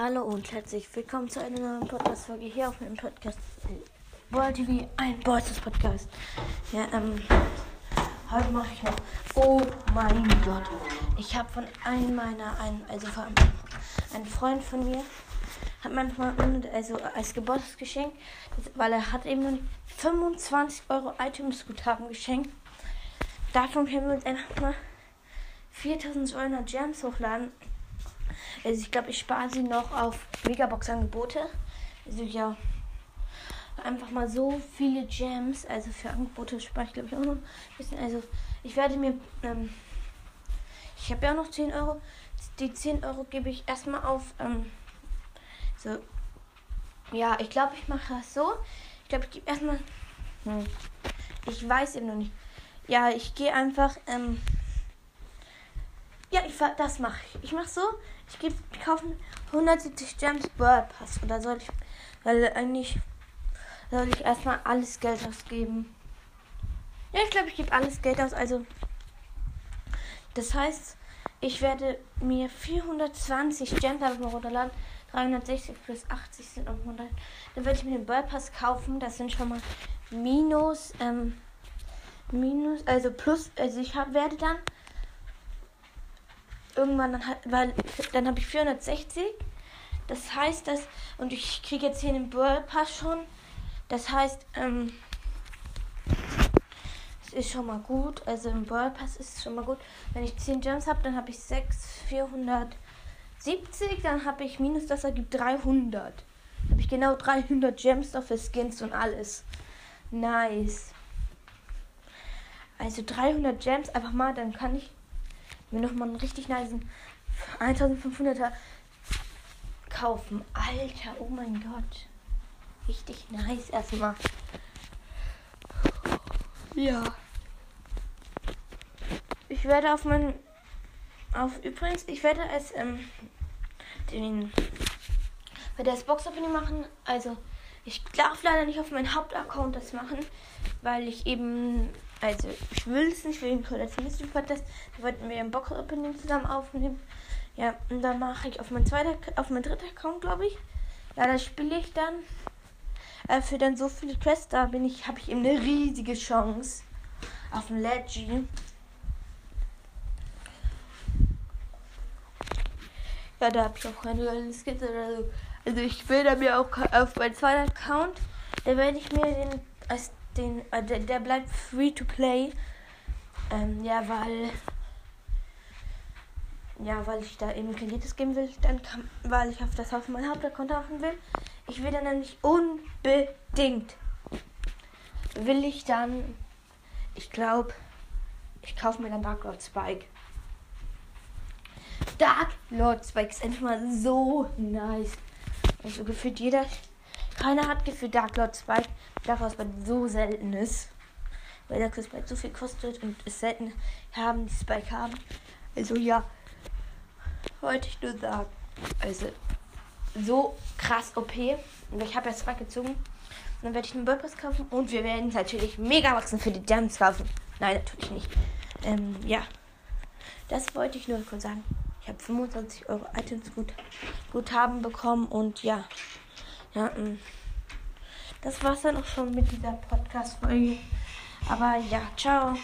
Hallo und herzlich willkommen zu einer neuen Podcast-Folge hier auf meinem Podcast Boy TV, ein Boys Podcast. Ja, ähm, heute mache ich noch. Oh mein Gott. Ich habe von einem meiner, ein, also von einem Freund von mir, hat manchmal also als Geburtstagsgeschenk, weil er hat eben nur 25 Euro iTunes-Guthaben geschenkt. Davon können wir uns einfach mal 4200 Gems hochladen. Also ich glaube, ich spare sie noch auf Megabox-Angebote. Also ja, einfach mal so viele Gems. Also für Angebote spare ich glaube ich auch noch ein bisschen. Also ich werde mir, ähm, ich habe ja auch noch 10 Euro. Die 10 Euro gebe ich erstmal auf, ähm, so, ja, ich glaube, ich mache das so. Ich glaube, ich gebe erstmal, hm, ich weiß eben noch nicht. Ja, ich gehe einfach, ähm, ja, ich das mache ich. Ich mache so, ich gebe kaufen 170 Gems World Pass oder soll ich weil eigentlich soll ich erstmal alles Geld ausgeben. Ja, ich glaube, ich gebe alles Geld aus, also das heißt, ich werde mir 420 Gems einfach runterladen. 360 plus 80 sind noch 100. Dann werde ich mir den World Pass kaufen. Das sind schon mal minus, ähm, minus, also plus, also ich hab, werde dann irgendwann dann weil dann habe ich 460. Das heißt, dass und ich kriege jetzt hier den Brawl Pass schon. Das heißt, ähm, ist schon mal gut. Also im Brawl Pass ist schon mal gut. Wenn ich 10 Gems habe, dann habe ich 6 470, dann habe ich minus das ergibt 300. Dann habe ich genau 300 Gems noch für Skins und alles. Nice. Also 300 Gems einfach mal, dann kann ich mir nochmal einen richtig nice 1500er kaufen. Alter, oh mein Gott. Richtig nice erstmal. Ja. Ich werde auf meinen. Auf übrigens, ich werde es ähm, den bei der Box Opening machen. Also ich darf leider nicht auf meinen Hauptaccount das machen, weil ich eben also, ich will es nicht wegen Colette Mystery Podcast. Da wollten wir ein Box Opening zusammen aufnehmen. Ja, und dann mache ich auf mein zweiter, auf mein dritter Account, glaube ich. Ja, da spiele ich dann. Äh, für dann so viele Quests, da bin ich, habe ich eben eine riesige Chance. Auf dem Leggy. Ja, da habe ich auch keine geilen Skins oder so. Also ich will da mir auch auf meinem zweiten Account, da werde ich mir den als den, äh, der, der, bleibt free to play. Ähm, ja, weil. Ja, weil ich da eben Kredites geben will, dann kann, weil ich auf das auf mein Hauptaccount haben will. Ich will dann nämlich unbedingt. Will ich dann. Ich glaube, ich kaufe mir dann Dark Lord Spike. Dark Lord Spike ist einfach mal so nice. Also gefühlt jeder keiner hat gefühlt Dark Lord Spike, daraus weil so selten ist. Weil der Spike so viel kostet und es selten haben, die Spike haben. Also ja, wollte ich nur sagen. Also so krass OP. Und ich habe ja Spike gezogen. Und dann werde ich einen Burpass kaufen und wir werden natürlich mega wachsen für die Gems kaufen. Nein, natürlich nicht. Ähm, ja. Das wollte ich nur kurz sagen. Ich habe 25 Euro Items gut, Guthaben bekommen und ja. Ja, das war's dann auch schon mit dieser Podcast-Folge. Aber ja, ciao.